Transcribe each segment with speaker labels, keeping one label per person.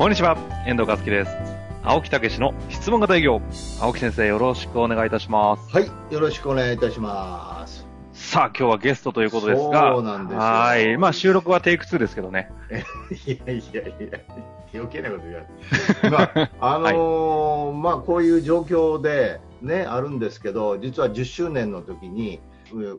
Speaker 1: こんにちは、遠藤和樹です。青木武の質問型営業。青木先生、よろしくお願いいたします。
Speaker 2: はい、よろしくお願いいたします。
Speaker 1: さあ、今日はゲストということですが、
Speaker 2: そうなんですよ
Speaker 1: はい。まあ、収録はテイク2ですけどね。
Speaker 2: いやいやいや、余計なこと言わない。まあ、あのーまあ、こういう状況でね、あるんですけど、実は10周年の時に、う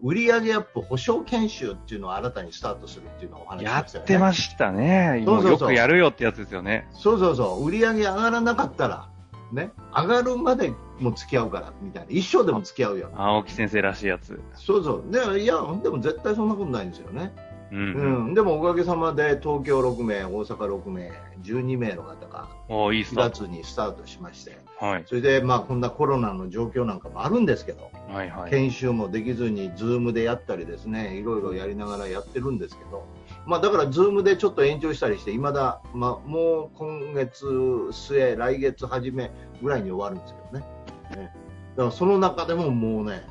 Speaker 2: 売上アップ保証研修っていうのを新たにスタートするっていうのをお話しましたよね。
Speaker 1: ってましたね。
Speaker 2: そうそうそう
Speaker 1: もよくやるよってやつですよね。
Speaker 2: そうそうそう、売上上がらなかったら、ね、上がるまでも付き合うから、みたいな。一生でも付き合うよ。
Speaker 1: 青木先生らしいやつ。
Speaker 2: そうそう。で、いや、でも絶対そんなことないんですよね。
Speaker 1: うん。
Speaker 2: うん、でもおかげさまで東京6名、大阪6名、12名の方が
Speaker 1: おーいいス
Speaker 2: 4
Speaker 1: タート。
Speaker 2: 月にスタートしまして、
Speaker 1: はい。
Speaker 2: それでまあこんなコロナの状況なんかもあるんですけど、
Speaker 1: はいはい。
Speaker 2: 研修もできずに、ズームでやったりですね、いろいろやりながらやってるんですけど、まあだから Zoom でちょっと延長したりして、いまだ、まあもう今月末、来月初めぐらいに終わるんですけどね。ねだからその中でももうね、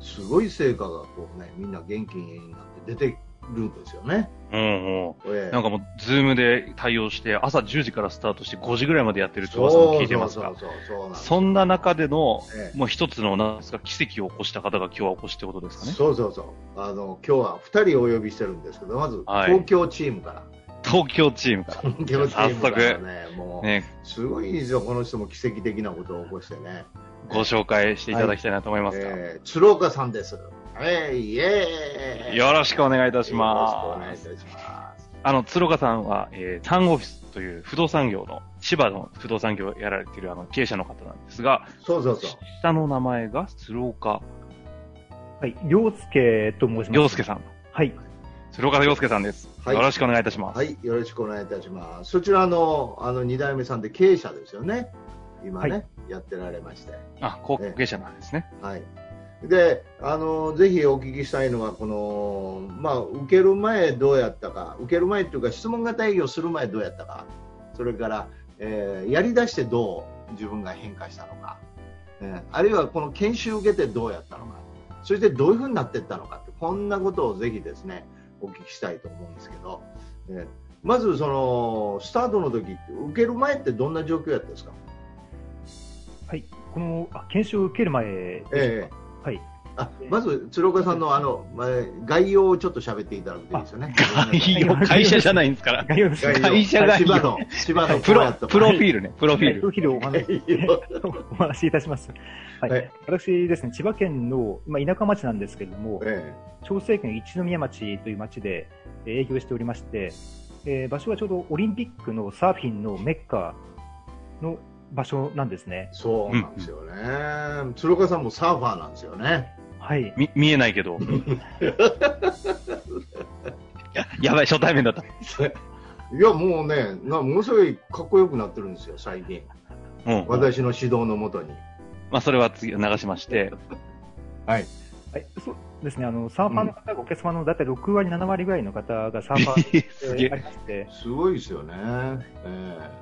Speaker 2: すごい成果がこうね、みんな元気になって出てるんですよね。
Speaker 1: うんうん。
Speaker 2: ええ。
Speaker 1: なんかもう、 Zoom で対応して、朝10時からスタートして5時ぐらいまでやってるって噂も聞いてますが
Speaker 2: そう、そうそうそうなん
Speaker 1: な中での、
Speaker 2: ええ。
Speaker 1: もう一つの、なんですか、奇跡を起こした方が今日はお越しってことですかね？
Speaker 2: そうそうそう。あの今日は2人お呼びしてるんですけどまず
Speaker 1: はい。
Speaker 2: 東京チームから、
Speaker 1: 東京チームから。
Speaker 2: 東京チームからねもう
Speaker 1: ね、
Speaker 2: すごいですよこの人も奇跡的なことを起こしてね、
Speaker 1: ご紹介していただきたいなと思いますが、
Speaker 2: えー鶴岡さんですえいイエーイ
Speaker 1: よろしくお願いいたし
Speaker 2: よ
Speaker 1: ます。
Speaker 2: ろしくお願いいたします
Speaker 1: あの、鶴岡さんは、えー、タンオフィスという不動産業の、千葉の不動産業をやられているあの経営者の方なんですが、
Speaker 2: そうそうそう
Speaker 1: 下の名前が鶴岡
Speaker 3: はい、洋介と申します。
Speaker 1: 洋介さん。
Speaker 3: はい。
Speaker 1: 鶴岡洋介さんです。
Speaker 2: はい
Speaker 1: よろしくお願いいたします。
Speaker 2: はいよろしくお願いいたしますそちらのあの2代目さんで経営者ですよね今ね、
Speaker 3: はい。
Speaker 2: やってられまして。
Speaker 1: あ、広告経営者なんですね。
Speaker 2: はい。で、あの、ぜひお聞きしたいのは、この、まあ、受ける前どうやったか、受ける前っていうか、質問型営業する前どうやったか、それから、えーやり出してどう自分が変化したのか、えーあるいはこの研修受けてどうやったのか、そしてどういうふうになっていったのか。って、こんなことをぜひですね、お聞きしたいと思うんですけど、えーまず、その、スタートの時って、受ける前ってどんな状況やったんですか？
Speaker 3: はい。この、あ研修を受ける前で
Speaker 2: ええ
Speaker 3: はい。
Speaker 2: あまず鶴岡さんのあの、まあ、概要をちょっと喋っていただくといいですよね。
Speaker 1: 概要、会社じゃないんですから。
Speaker 3: 概要です
Speaker 2: 概要
Speaker 1: 会社概要
Speaker 2: 千葉の、
Speaker 1: プロ、プロフィ
Speaker 2: ー
Speaker 1: ールね、プロフィール。
Speaker 3: プロフィールをお話 お話しいたします。はい。
Speaker 2: はい
Speaker 3: 私ですね、千葉県の、まあ、田舎町なんですけれども、
Speaker 2: え
Speaker 3: 長生県一宮町という町でえー営業しておりまして、えー場所はちょうどオリンピックのサーフィンのメッカの場所なんですね
Speaker 2: え。そうなんですよね、鶴岡さんもサーファーなんですよね。
Speaker 3: はい。
Speaker 1: み、見えないけど。や、やばい、初対面だった。
Speaker 2: いや、もうね、なものすごいかっこよくなってるんですよ、最近。
Speaker 1: うん。
Speaker 2: 私の指導のもとに。
Speaker 1: まあ、それは次、流しまして。
Speaker 2: はい。
Speaker 3: はい、そうですね、あの、サーファーの方がお客様の大体6割、7割ぐらいの方がサーファー
Speaker 1: すげえ。
Speaker 3: でありまして、
Speaker 2: すごいですよね。え
Speaker 3: まあ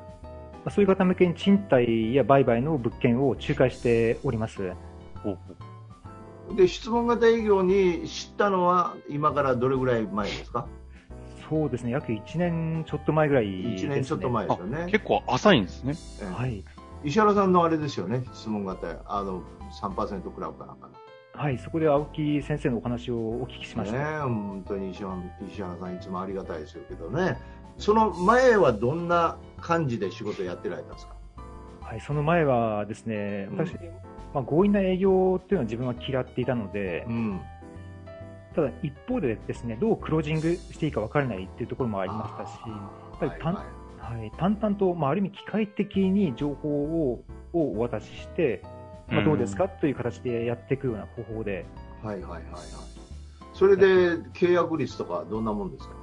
Speaker 3: そういう方向けに賃貸や売買の物件を仲介しております。
Speaker 2: で、質問型営業に知ったのは、今からどれぐらい前ですか？
Speaker 3: そうですね、約1年ちょっと前ぐらいです、
Speaker 2: 1
Speaker 3: ね。
Speaker 2: 年ちょっと前で
Speaker 1: あ
Speaker 2: すよね。
Speaker 1: 結構浅いんですね。
Speaker 2: ええ
Speaker 3: はい。
Speaker 2: 石原さんのあれですよね、質問型、あの3%クラブかなんかの。
Speaker 3: はい、そこで青木先生のお話をお聞きしました。
Speaker 2: ね、本当に石原石原さん、いつもありがたいですけどね、その前はどんな感じで仕事やってられたんですか、
Speaker 3: はい、その前はですね、
Speaker 2: うん。
Speaker 3: 私、まあ、強引な営業っていうのは自分は嫌っていたので、
Speaker 2: うん、
Speaker 3: ただ一方でですね、どうクロージングしていいか分からないっていうところもありましたし、やっぱりたん
Speaker 2: はいはい。
Speaker 3: はい、淡々と、まあ、ある意味機械的に情報ををお渡しして、まあ、どうですかという形でやっていくような方法で、
Speaker 2: はいはいはいはい。それで契約率とかどんなもんですか？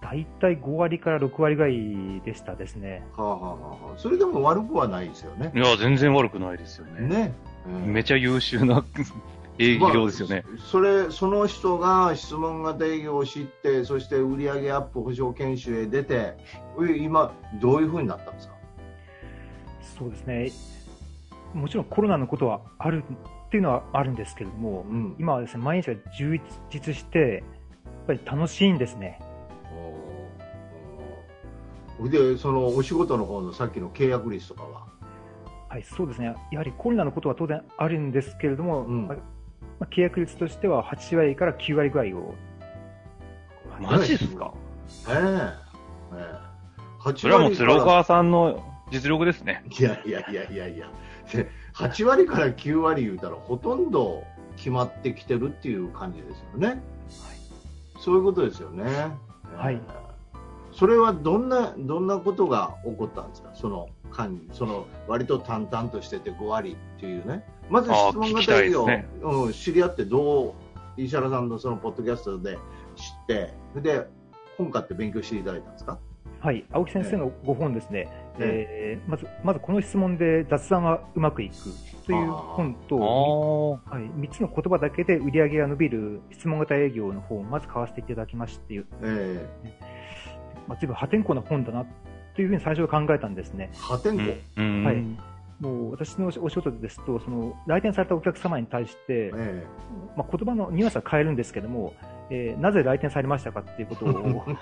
Speaker 3: 大体5割から6割ぐらいでしたですね。
Speaker 2: はあ、はあはあ、それでも悪くはないですよね。
Speaker 1: いや、全然悪くないですよね。
Speaker 2: ね。うん
Speaker 1: めちゃ優秀な 営業ですよね。
Speaker 2: まあそれ、その人が質問型営業を知って、そして売上アップ保証研修へ出て、え今、どういうふうになったんですか？
Speaker 3: そうですね。もちろんコロナのことはあるっていうのはあるんですけれども、
Speaker 2: うん
Speaker 3: 今はですね、毎日が充実して、やっぱり楽しいんですね。
Speaker 2: で、そのお仕事の方のさっきの契約率とかは？
Speaker 3: はい、そうですね。やはりコロナのことは当然あるんですけれども、
Speaker 2: うん。
Speaker 3: まあまあ契約率としては8割から9割ぐらいを、
Speaker 1: マジっすか？
Speaker 2: ええ。ええ。8
Speaker 1: それはもう鶴岡さんの実力ですね。
Speaker 2: いやいやいやいやいや、で8割から9割言うたら、ほとんど決まってきてるっていう感じですよね。そういうことですよね。
Speaker 3: はい。
Speaker 2: えーそれはどんな、どんなことが起こったんですか？その間に、その割と淡々としてて5割っていうね。まず質問型営業、
Speaker 1: ね。
Speaker 2: うん、知り合ってどう、石原さんのそのポッドキャストで知って、で、本買って勉強していただいたんですか？
Speaker 3: はい、青木先生のご本ですね、
Speaker 2: え
Speaker 3: え。ーまずまずこの質問で雑談はうまくいくという本
Speaker 1: あ
Speaker 3: と、
Speaker 1: あ。
Speaker 3: はい、3つの言葉だけで売り上げが伸びる質問型営業の本をまず買わせていただきまして、
Speaker 2: え
Speaker 3: まあ、随分破天荒な本だなというふうに最初は考えたんですね。
Speaker 2: ー、破天荒？
Speaker 1: うん。
Speaker 3: はいもう私のお仕事ですと、その来店されたお客様に対して、
Speaker 2: え
Speaker 3: まあ、言葉のニュアンスは変えるんですけども、えーなぜ来店されましたかっていうことを、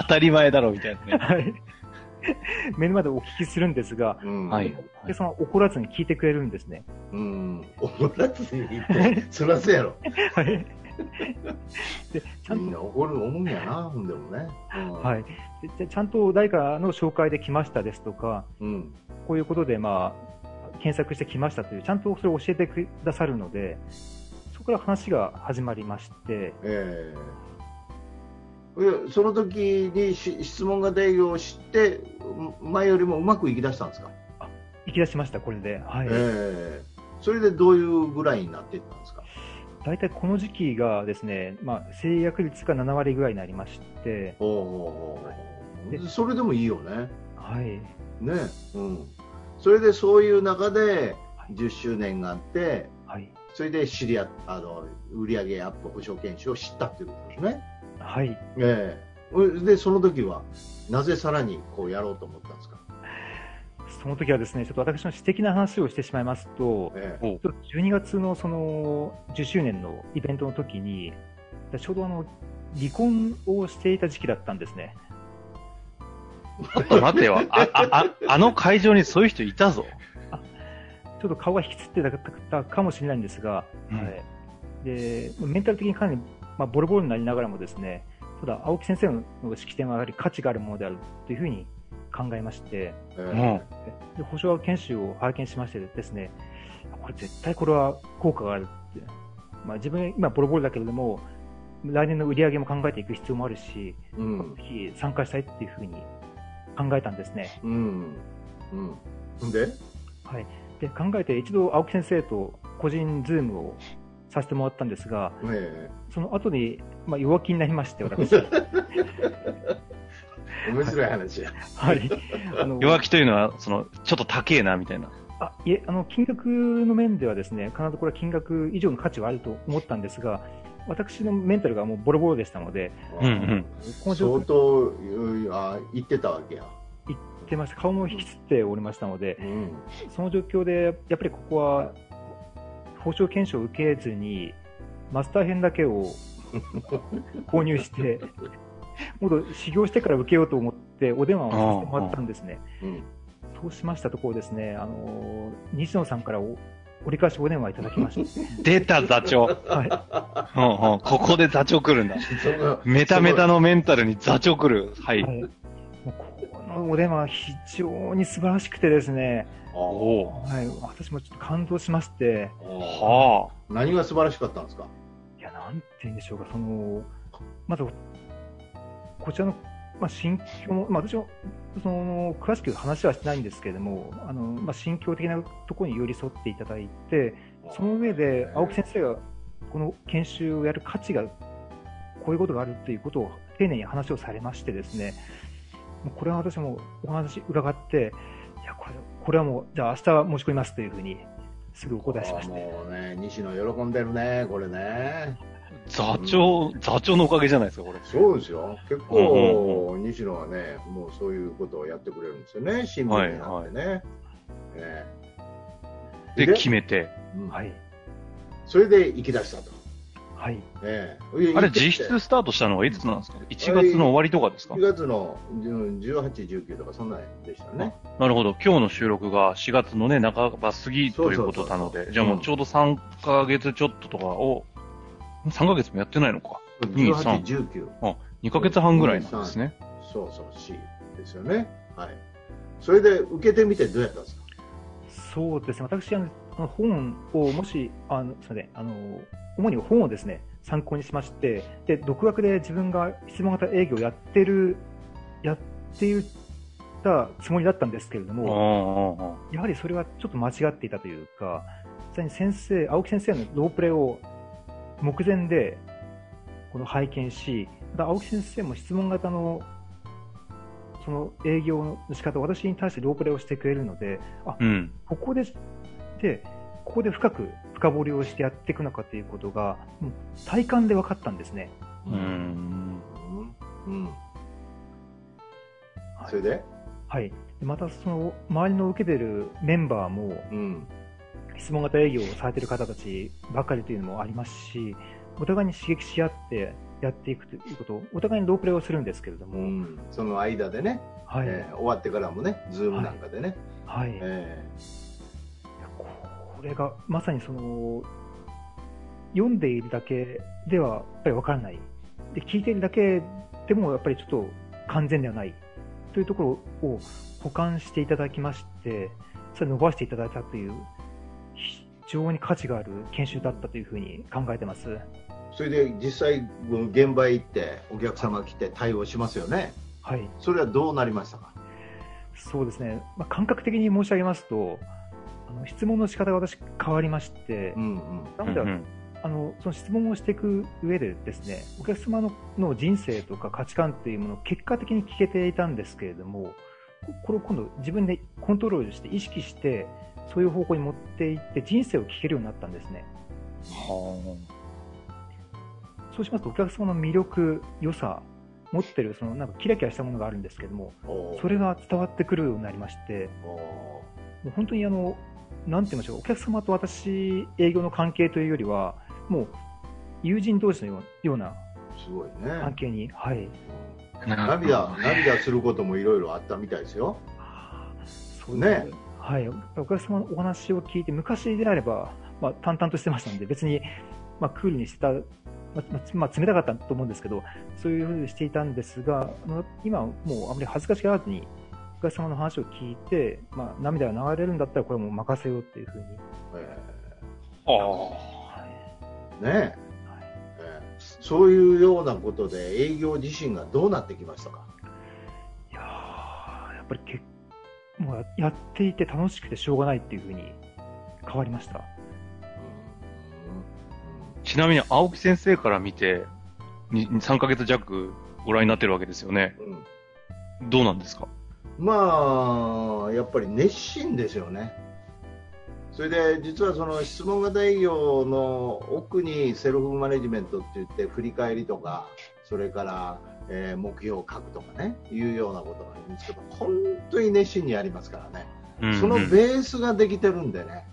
Speaker 1: 当たり前だろ、みたいなね。
Speaker 3: はい目の前でお聞きするんですが、
Speaker 2: えうん
Speaker 1: はい。
Speaker 3: でその怒らずに聞いてくれるんですね。
Speaker 2: うん、怒らずに言って、そらそうやろ。
Speaker 3: はい。で、ちゃんと、
Speaker 2: みんな怒る思うんやな、ほんでもね。
Speaker 3: はいい。でちゃんと誰かの紹介で来ましたですとか、
Speaker 2: うん。
Speaker 3: こういうことで、まあ、検索してきましたという、ちゃんとそれを教えてくださるので、そこから話が始まりまして、
Speaker 2: えええその時にし質問型営業を知って、前よりもうまくいきだしたんですか、
Speaker 3: 行き出しました、これで。はい。
Speaker 2: ええそれでどういうぐらいになっていったんですか？
Speaker 3: 大体この時期がですね、まあ、制約率が7割ぐらいになりまして、
Speaker 2: おお
Speaker 3: で
Speaker 2: それでもいいよね。
Speaker 3: はい。
Speaker 2: ね。うん。それでそういう中で
Speaker 3: はい
Speaker 2: 10周年があって、
Speaker 3: はい。
Speaker 2: それで知り合あの、売上アップ保証研修を知ったっていうことですね。
Speaker 3: はい。
Speaker 2: ええで、その時は、なぜさらにこうやろうと思ったんですか？
Speaker 3: その時はですね、ちょっと私の私的な話をしてしまいますと、
Speaker 2: ええ
Speaker 3: ちょっと12月のその10周年のイベントの時に、ちょうどあの離婚をしていた時期だったんですね。
Speaker 1: ちょっと待てよ。あ、あ、ああの会場にそういう人いたぞ。
Speaker 3: ちょっと顔が引きつってたかもしれないんですが、
Speaker 1: うん
Speaker 3: はい、でメンタル的にかなり、まあ、ボロボロになりながらもですね、ただ青木先生の式典はやはり価値があるものであるというふうに考えまして、
Speaker 2: え
Speaker 3: で保証研修を拝見しましてですね、これ絶対これは効果があるって、まあ、自分今ボロボロだけれども、来年の売り上げも考えていく必要もあるし、
Speaker 2: えうん。
Speaker 3: ぜひ参加したいっていうふうに考えたんですね。
Speaker 2: うん。うん。で？
Speaker 3: はい。で、考えて一度青木先生と個人ズームをさせてもらったんですが、
Speaker 2: え
Speaker 3: その後に、まあ、弱気になりまして、私。
Speaker 2: 面白い話や。
Speaker 3: い。あの
Speaker 1: 弱気というのは、その、ちょっと高えな、みたいな。
Speaker 3: あいえ、あの、金額の面ではですね、必ずこれは金額以上の価値はあると思ったんですが、私のメンタルがもうボロボロでしたので、
Speaker 1: うんうん。
Speaker 3: この状況
Speaker 2: 相当あ言ってたわけや。
Speaker 3: 言ってました。顔も引きつっておりましたので、
Speaker 2: うん。
Speaker 3: その状況で、やっぱりここは、報奨検証を受けずに、マスター編だけを購入して、もっと修行してから受けようと思って、お電話をさせてもらったんですね。
Speaker 2: うん。
Speaker 3: そうしましたところですね、あの、西野さんからお折り返しお電話いただきまして、
Speaker 1: 出た座長。
Speaker 3: はい。
Speaker 1: うんうん。ここで座長来るんだ。メタメタのメンタルに座長来る。はい。
Speaker 3: はい、もうこのお電話は非常に素晴らしくてですね。はい、私もちょっと感動しまして、
Speaker 2: あ
Speaker 1: は
Speaker 2: 何が素晴らしかったんですか？
Speaker 3: いや、なんて言うんでしょうか、その、まず、こちらの、まあ、心境も、まあ、私も、その、詳しく話はしてないんですけれども、あの、まあ、心境的なところに寄り添っていただいて、その上で、青木先生が、この研修をやる価値が、こういうことがあるっていうことを、丁寧に話をされましてですね、これは私もお話伺って、いや、これ、これはもう、じゃあ明日は申し込みますというふうに、すぐお答えしました。
Speaker 2: もうね、西野喜んでるね、これね。
Speaker 1: 座長、うん、座長のおかげじゃないですか、これ。
Speaker 2: そうですよ。結構、西野はね、もうそういうことをやってくれるんですよね、新聞になってね。はいはい、
Speaker 1: ねで、決めて。
Speaker 2: うん、はい。それで行き出したと。
Speaker 3: はい。
Speaker 2: え
Speaker 1: え。あれ、実質スタートしたのはいつなんですか ?1 月の終わりとかですか
Speaker 2: ?1 月の18、19とか、そんなでしたね。
Speaker 1: なるほど。今日の収録が4月のね、半ば過ぎということなので、じゃあもうちょうど3ヶ月ちょっととかを、3ヶ月もやってないのか。
Speaker 2: 2、3。19。
Speaker 1: あ、2ヶ月半ぐらいなんですね。
Speaker 2: そうそう、C ですよね。はい。それで受けてみてどうやったんですか？
Speaker 3: そうですね。私、あの、本をもし、あの、すみません、あの、主に本をですね、参考にしまして、で、独学で自分が質問型営業をやってる、やっていたつもりだったんですけれども、やはりそれはちょっと間違っていたというか、実際に先生、青木先生のロープレを目前でこの拝見し、また青木先生も質問型のその営業の仕方、私に対してロープレをしてくれるので、あ、うん、ここで、で、ここで深く深掘りをしてやっていくのかということが、もう体感で分かったんですね。うん。うん。
Speaker 2: はい、それで？
Speaker 3: はい。また、その、周りの受けてるメンバーも、うん、質問型営業をされてる方たちばかりというのもありますし、お互いに刺激し合ってやっていくということを、お互いにロープレイをするんですけれども、うん、
Speaker 2: その間でね、はい。えー、終わってからもね、ズームなんかでね。
Speaker 3: はい、はい、えこれがまさにその読んでいるだけではやっぱり分からない。で聞いているだけでもやっぱりちょっと完全ではないというところを補完していただきましてそれ伸ばしていただいたという非常に価値がある研修だったというふうに考えてます。
Speaker 2: それで実際現場へ行ってお客様が来て対応しますよね。
Speaker 3: はい。
Speaker 2: それはどうなりましたか？
Speaker 3: そうですね、まあ、感覚的に申し上げますとあの質問の仕方が私変わりまして、うんうん、なので、うんうん、あのその質問をしていく上でですねお客様のの人生とか価値観というものを結果的に聞けていたんですけれどもこれを今度自分でコントロールして意識してそういう方向に持っていって人生を聞けるようになったんですね。はそうしますとお客様の魅力、良さ、持ってるそのなんかキラキラしたものがあるんですけども、それが伝わってくるようになりまして、もう本当にあのなんて言いましょう、お客様と私、営業の関係というよりは、もう友人同士のような関係に、はい、
Speaker 2: 涙涙することもいろいろあったみたいですよ。
Speaker 3: そうねはい、お客様のお話を聞いて、昔であれば、まあ、淡々としてましたので、別に、まあ、クールにしてた、まあ、まあ、冷たかったと思うんですけど、そういうふうにしていたんですが、今はもうあまり恥ずかしがらずに、お客様の話を聞いて、まあ、涙が流れるんだったらこれも任せようっていうふうに。えー、ああ、
Speaker 2: はい、ねえ、はい。え。ー、そういうようなことで営業自身がどうなってきましたか？
Speaker 3: いややっぱりけもうやっていて楽しくてしょうがないっていうふうに変わりました。
Speaker 1: ちなみに青木先生から見て、3ヶ月弱ご覧になってるわけですよね。うん、どうなんですか？
Speaker 2: まあ、やっぱり熱心ですよね。それで実はその質問型営業の奥にセルフマネジメントって言って振り返りとかそれから、えー、目標を書くとかねいうようなことがあるんですけど本当に熱心にやりますからね、うんうん、そのベースができてるんでね。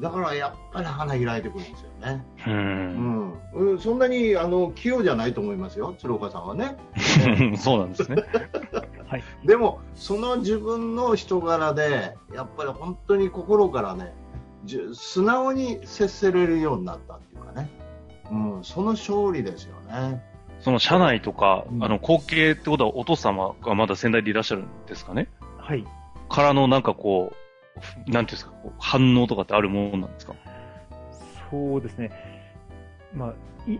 Speaker 2: だからやっぱり花開いてくるんですよね。うん、うん、そんなにあの器用じゃないと思いますよ、鶴岡さんはね。
Speaker 1: そうなんですね。
Speaker 2: はい、でも、その自分の人柄で、やっぱり本当に心からね、素直に接せれるようになったっていうかね、うん、その勝利ですよね。
Speaker 1: その社内とか、うん、あの、後継ってことはお父様がまだ仙台でいらっしゃるんですかね？
Speaker 3: はい。
Speaker 1: からのなんかこう、なんていうんですか、反応とかってあるものなんですか？
Speaker 3: そうですね。まあ、い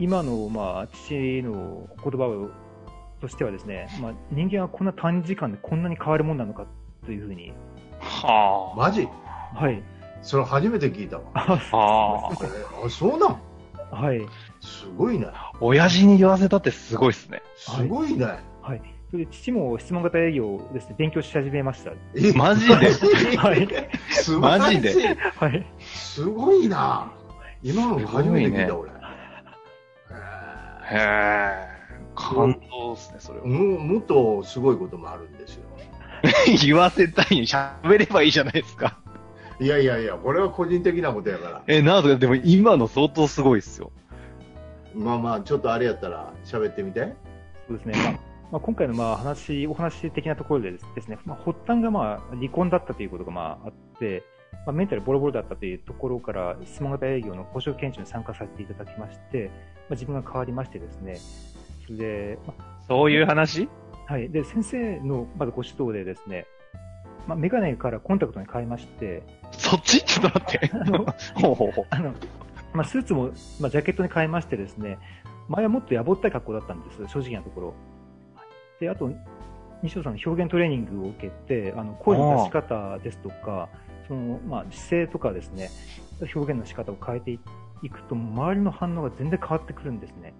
Speaker 3: 今の、まあ、父の言葉をとしてはですね、まあ、人間はこんな短時間でこんなに変わるもんなのかというふうに。
Speaker 2: はあ。マジ？
Speaker 3: はい。
Speaker 2: それ初めて聞いたわ。
Speaker 3: あ
Speaker 2: あ。あ、そうなん？
Speaker 3: はい。
Speaker 2: すごいね。
Speaker 1: 親父に言わせたってすごいっすね。
Speaker 2: すごいね。
Speaker 3: はい。それで父も質問型営業をですね、勉強し始めました。
Speaker 2: え
Speaker 1: マジで？
Speaker 3: はい。
Speaker 1: マジで？
Speaker 3: はい。
Speaker 2: すごいな。今の初めて聞いた、俺。へ
Speaker 1: へえ。感動っすね、それは。
Speaker 2: もっとすごいこともあるんですよ。
Speaker 1: 言わせたいに喋ればいいじゃないですか。
Speaker 2: いやいやいや、これは個人的なことやから。
Speaker 1: え、なんすか、でも今の相当すごいっすよ。
Speaker 2: まあまあ、ちょっとあれやったら喋ってみて。
Speaker 3: そうですね。まあまあ、今回のまあ話、お話的なところでですね、まあ、発端がまあ離婚だったということがまああって、まあ、メンタルボロボロだったというところから、質問型営業の保証研修に参加させていただきまして、まあ、自分が変わりましてですね、それで、ま
Speaker 1: そういう話？
Speaker 3: あはい。で、先生のまずご指導でですね、まあ、メガネからコンタクトに変えまして、
Speaker 1: そっち？ちょっと待って。ほうほうほう。
Speaker 3: あの、まあ、スーツも、まあ、ジャケットに変えましてですね、前はもっとやぼったい格好だったんです、正直なところ。で、あと、西尾さんの表現トレーニングを受けて、あの、声の出し方ですとか、その、まあ、姿勢とかですね、表現の仕方を変えていくと、周りの反応が全然変わってくるんですね。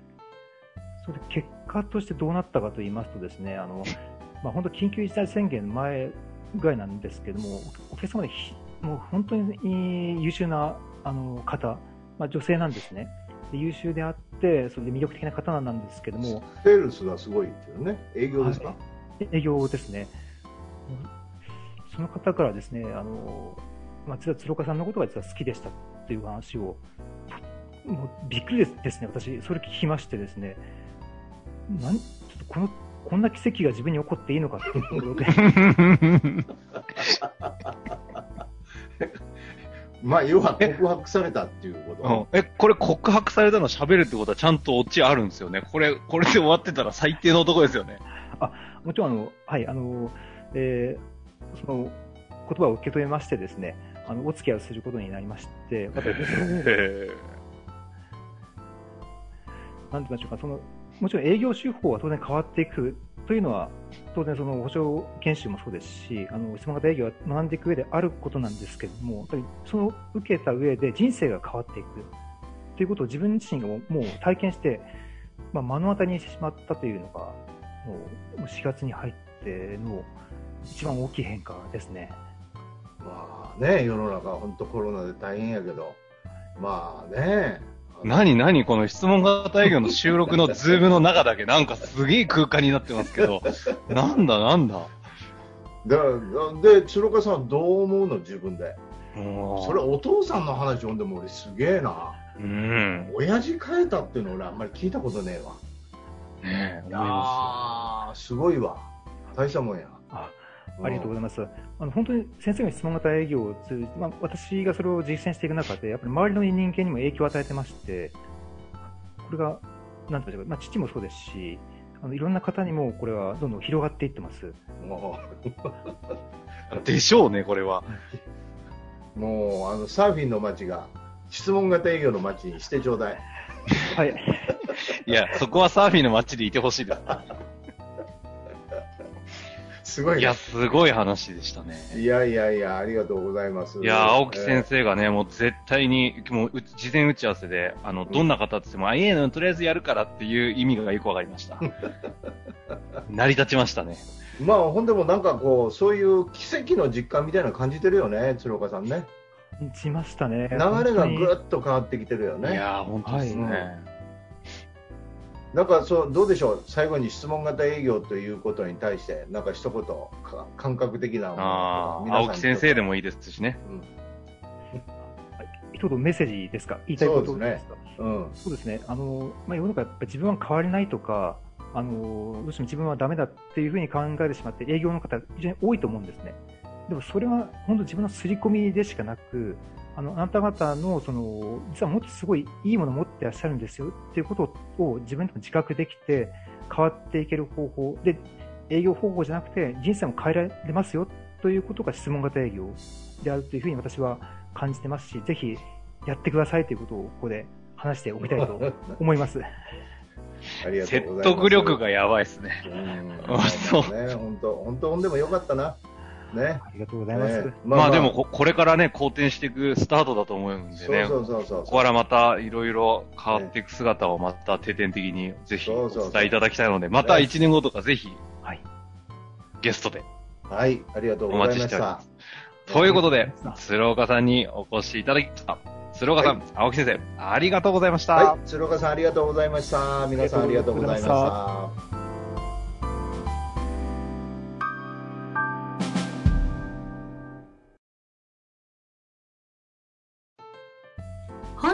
Speaker 3: それで結果としてどうなったかと言いますとですね、あの、まあ、本当緊急事態宣言の前ぐらいなんですけども、お客様でひもう本当に優秀なあの方、まあ、女性なんですね。で優秀であって、それで魅力的な方なんですけども、
Speaker 2: セールスがすごいっていうね。営業ですか、
Speaker 3: は営業ですね。その方からですね、あの、まあ、実は鶴岡さんのことが実は好きでしたっていう話を、もうびっくりですですね、私、それ聞きましてですね、なんちょっとこの、こんな奇跡が自分に起こっていいのかっていうところで、
Speaker 2: まあ、要は告白されたっていうこと。
Speaker 1: うんえ、これ告白されたの喋るってことはちゃんとオチあるんですよね？これ、これで終わってたら最低の男ですよね？
Speaker 3: もちろん、あの、はい、あの、えーその言葉を受け止めましてですね、あの、お付き合いをすることになりまして、なんて言いましょうか、その、もちろん営業手法は当然変わっていくというのは、当然その保証研修もそうですし、あの、質問型営業は学んでいく上であることなんですけども、その受けた上で人生が変わっていくということを自分自身がもう体験して、まあ、目の当たりにしてしまったというのが、もう4月に入っての一番大きい変化ですね。
Speaker 2: まあね、世の中本当コロナで大変やけど、まあね。
Speaker 1: 何何この質問型営業の収録のズームの中だけなんかすげえ空間になってますけど、なんだなんだ。
Speaker 2: だで、鶴岡さんはどう思うの？自分で。それお父さんの話読んでも俺すげえな。
Speaker 1: うん。
Speaker 2: 親父変えたっていうの俺あんまり聞いたことねえわ。
Speaker 1: ねえ、
Speaker 2: いやすごいわ。大したもんや。
Speaker 3: あありがとうございます。あの本当に先生が質問型営業を通じて、まあ、私がそれを実践していく中で、やっぱり周りの人間にも影響を与えてまして、これが、なんていうんでしょうか、まあ、父もそうですし、あのいろんな方にもこれはどんどん広がっていってます。
Speaker 1: でしょうね、これは。
Speaker 2: う、もうあのサーフィンの街が質問型営業の街にしてちょうだい。
Speaker 3: はい。
Speaker 1: いや、そこはサーフィンの街でいてほしいです。
Speaker 2: すごいね
Speaker 1: いや、すごい話でしたね。
Speaker 2: いやいやいや、ありがとうございます。
Speaker 1: いや、青木先
Speaker 2: 生。
Speaker 1: 生がね、もう絶対に、もうう事前打ち合わせで、あの、どんな方って言っても、あ、いいの、とりあえずやるからっていう意味がよくわかりました。成り立ちましたね。
Speaker 2: まあ、ほんでもなんかこう、そういう奇跡の実感みたいなの感じてるよね、鶴岡さんね。
Speaker 3: しましたね。
Speaker 2: 流れがぐ
Speaker 3: 本
Speaker 2: っと変わってきてるよね。
Speaker 1: いやー、本当ですね。
Speaker 2: なんかそう、どうでしょう、最後に質問型営業ということに対して、なんか一言、か感覚的な
Speaker 1: あ青木先生で
Speaker 2: も。
Speaker 1: もいいですしね。
Speaker 2: うん
Speaker 3: 一言メッセージですか？言いたいこと
Speaker 2: そうですね
Speaker 3: ですか
Speaker 2: うん
Speaker 3: そうですね。あの、まあ、世の中やっぱり自分は変われないとか、あの、どうしても自分はダメだっていうふうに考えてしまって、営業の方非常に多いと思うんですね。でもそれは本当自分の刷り込みでしかなく、あの、あなた方の、その、実はもっとすごいいいものを持ってらっしゃるんですよっていうことを自分でも自覚できて、変わっていける方法で、営業方法じゃなくて人生も変えられますよということが質問型営業であるというふうに私は感じてますし、ぜひやってくださいということをここで話しておきたいと 思います。
Speaker 2: ありがとう
Speaker 1: 説
Speaker 2: ございます。
Speaker 1: 得力がやばいですね。
Speaker 2: うん。
Speaker 1: あ そう
Speaker 2: ね、本当、本当、ほんでもよかったな。ね。
Speaker 3: ありがとうございます。
Speaker 2: ね
Speaker 1: まあでもこ、これからね、好転していくスタートだと思うんでね。
Speaker 2: そうそうそうそう
Speaker 1: ここからまたいろいろ変わっていく姿をまた定点的にぜひお伝えいただきたいので、また1年後とかぜひ
Speaker 3: はい。
Speaker 1: ゲストで。
Speaker 2: はい、ありがとう
Speaker 1: お
Speaker 2: ございまし
Speaker 1: 待ちしておりま
Speaker 2: た
Speaker 1: す。。ということで鶴岡さんにお越しいただきました。鶴岡さん、
Speaker 2: は
Speaker 1: 青木先生、ありがとうございました。
Speaker 2: はい、鶴岡さんありがとうございました。皆さんありがとうございまし
Speaker 3: あ
Speaker 2: た。